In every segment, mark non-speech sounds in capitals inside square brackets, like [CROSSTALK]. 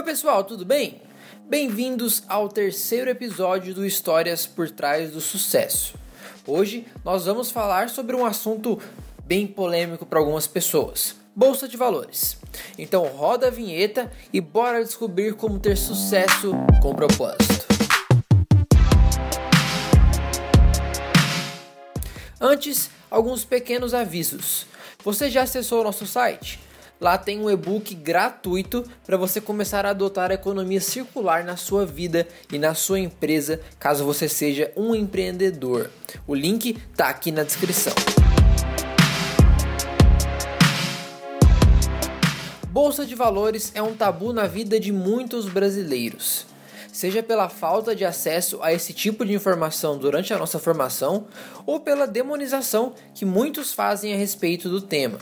Oi, pessoal, tudo bem? Bem-vindos ao terceiro episódio do Histórias por Trás do Sucesso. Hoje nós vamos falar sobre um assunto bem polêmico para algumas pessoas: Bolsa de Valores. Então, roda a vinheta e bora descobrir como ter sucesso com propósito. Antes, alguns pequenos avisos. Você já acessou o nosso site? Lá tem um e-book gratuito para você começar a adotar a economia circular na sua vida e na sua empresa, caso você seja um empreendedor. O link está aqui na descrição. Bolsa de valores é um tabu na vida de muitos brasileiros. Seja pela falta de acesso a esse tipo de informação durante a nossa formação ou pela demonização que muitos fazem a respeito do tema.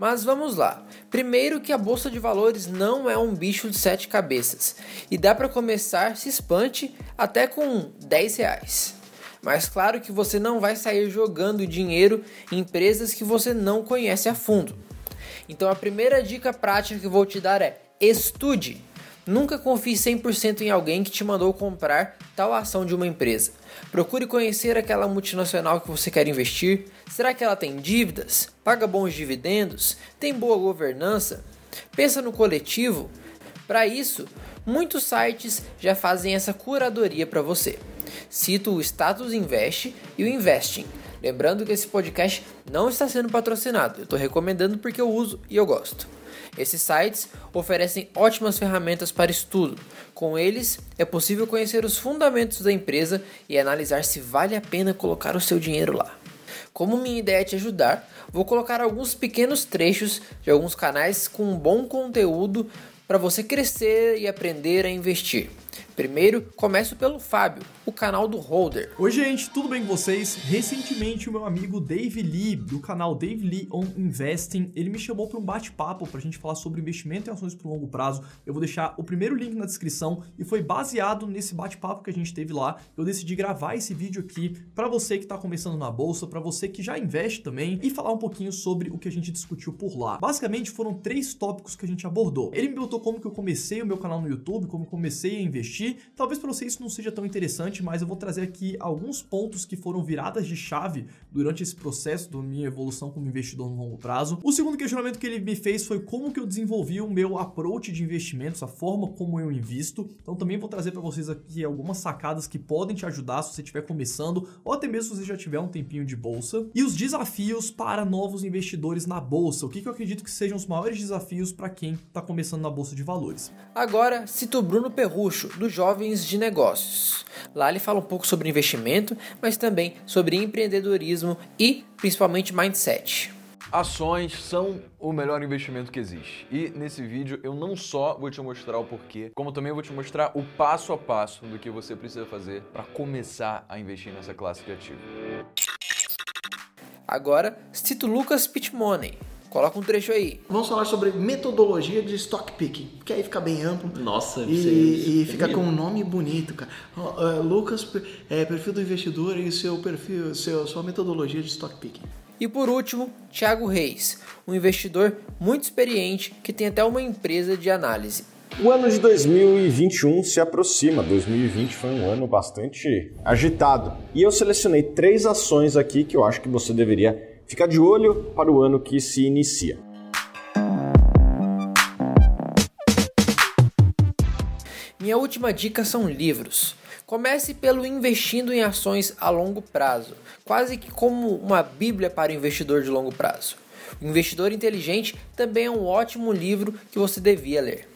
Mas vamos lá. Primeiro que a bolsa de valores não é um bicho de sete cabeças e dá para começar se espante até com 10 reais. Mas claro que você não vai sair jogando dinheiro em empresas que você não conhece a fundo. Então a primeira dica prática que vou te dar é estude. Nunca confie 100% em alguém que te mandou comprar tal ação de uma empresa. Procure conhecer aquela multinacional que você quer investir. Será que ela tem dívidas? Paga bons dividendos? Tem boa governança? Pensa no coletivo? Para isso, muitos sites já fazem essa curadoria para você. Cito o Status Invest e o Investing. Lembrando que esse podcast não está sendo patrocinado, eu estou recomendando porque eu uso e eu gosto. Esses sites oferecem ótimas ferramentas para estudo. Com eles, é possível conhecer os fundamentos da empresa e analisar se vale a pena colocar o seu dinheiro lá. Como minha ideia é te ajudar, vou colocar alguns pequenos trechos de alguns canais com bom conteúdo para você crescer e aprender a investir. Primeiro, começo pelo Fábio, o canal do Holder. Oi, gente, tudo bem com vocês? Recentemente, o meu amigo Dave Lee, do canal Dave Lee on Investing, ele me chamou para um bate-papo para a gente falar sobre investimento em ações por longo prazo. Eu vou deixar o primeiro link na descrição e foi baseado nesse bate-papo que a gente teve lá. Eu decidi gravar esse vídeo aqui para você que está começando na bolsa, para você que já investe também e falar um pouquinho sobre o que a gente discutiu por lá. Basicamente, foram três tópicos que a gente abordou. Ele me perguntou como que eu comecei o meu canal no YouTube, como comecei a investir Talvez para você isso não seja tão interessante, mas eu vou trazer aqui alguns pontos que foram viradas de chave durante esse processo da minha evolução como investidor no longo prazo. O segundo questionamento que ele me fez foi como que eu desenvolvi o meu approach de investimentos, a forma como eu invisto. Então também vou trazer para vocês aqui algumas sacadas que podem te ajudar se você estiver começando ou até mesmo se você já tiver um tempinho de bolsa. E os desafios para novos investidores na bolsa. O que, que eu acredito que sejam os maiores desafios para quem está começando na bolsa de valores. Agora, cito Bruno Perrucho, do Jovens de Negócios. Lá ele fala um pouco sobre investimento, mas também sobre empreendedorismo e principalmente mindset. Ações são o melhor investimento que existe. E nesse vídeo eu não só vou te mostrar o porquê, como também vou te mostrar o passo a passo do que você precisa fazer para começar a investir nessa classe de ativo. Agora, cito Lucas Pitmoney, Coloca um trecho aí. Vamos falar sobre metodologia de stock picking, que aí fica bem amplo. Nossa, e, e fica com um nome bonito, cara. Uh, Lucas, é, perfil do investidor e seu perfil, seu, sua metodologia de stock picking. E por último, Thiago Reis, um investidor muito experiente que tem até uma empresa de análise. O ano de 2021 se aproxima. 2020 foi um ano bastante agitado. E eu selecionei três ações aqui que eu acho que você deveria Fica de olho para o ano que se inicia. Minha última dica são livros. Comece pelo investindo em ações a longo prazo, quase que como uma bíblia para o investidor de longo prazo. O Investidor Inteligente também é um ótimo livro que você devia ler.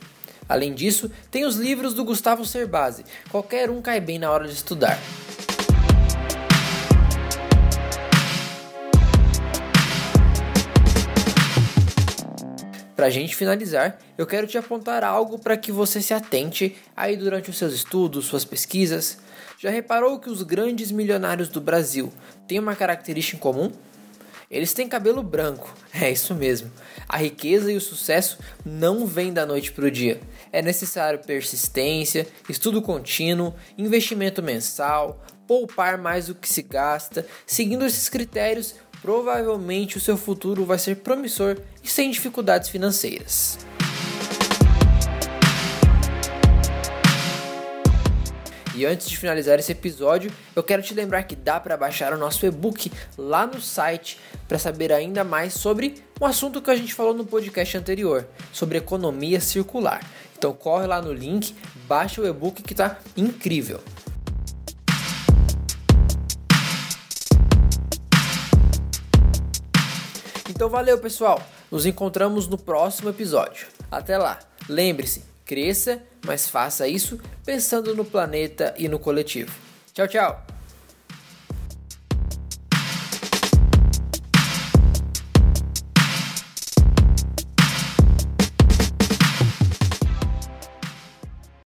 Além disso, tem os livros do Gustavo Cerbasi, qualquer um cai bem na hora de estudar. Para a gente finalizar, eu quero te apontar algo para que você se atente aí durante os seus estudos, suas pesquisas. Já reparou que os grandes milionários do Brasil têm uma característica em comum? Eles têm cabelo branco, [LAUGHS] é isso mesmo. A riqueza e o sucesso não vêm da noite para o dia. É necessário persistência, estudo contínuo, investimento mensal, poupar mais do que se gasta. Seguindo esses critérios, provavelmente o seu futuro vai ser promissor e sem dificuldades financeiras. E antes de finalizar esse episódio, eu quero te lembrar que dá para baixar o nosso e-book lá no site para saber ainda mais sobre um assunto que a gente falou no podcast anterior, sobre economia circular. Então corre lá no link, baixa o e-book que está incrível. Então valeu, pessoal. Nos encontramos no próximo episódio. Até lá. Lembre-se, cresça, mas faça isso pensando no planeta e no coletivo. Tchau, tchau.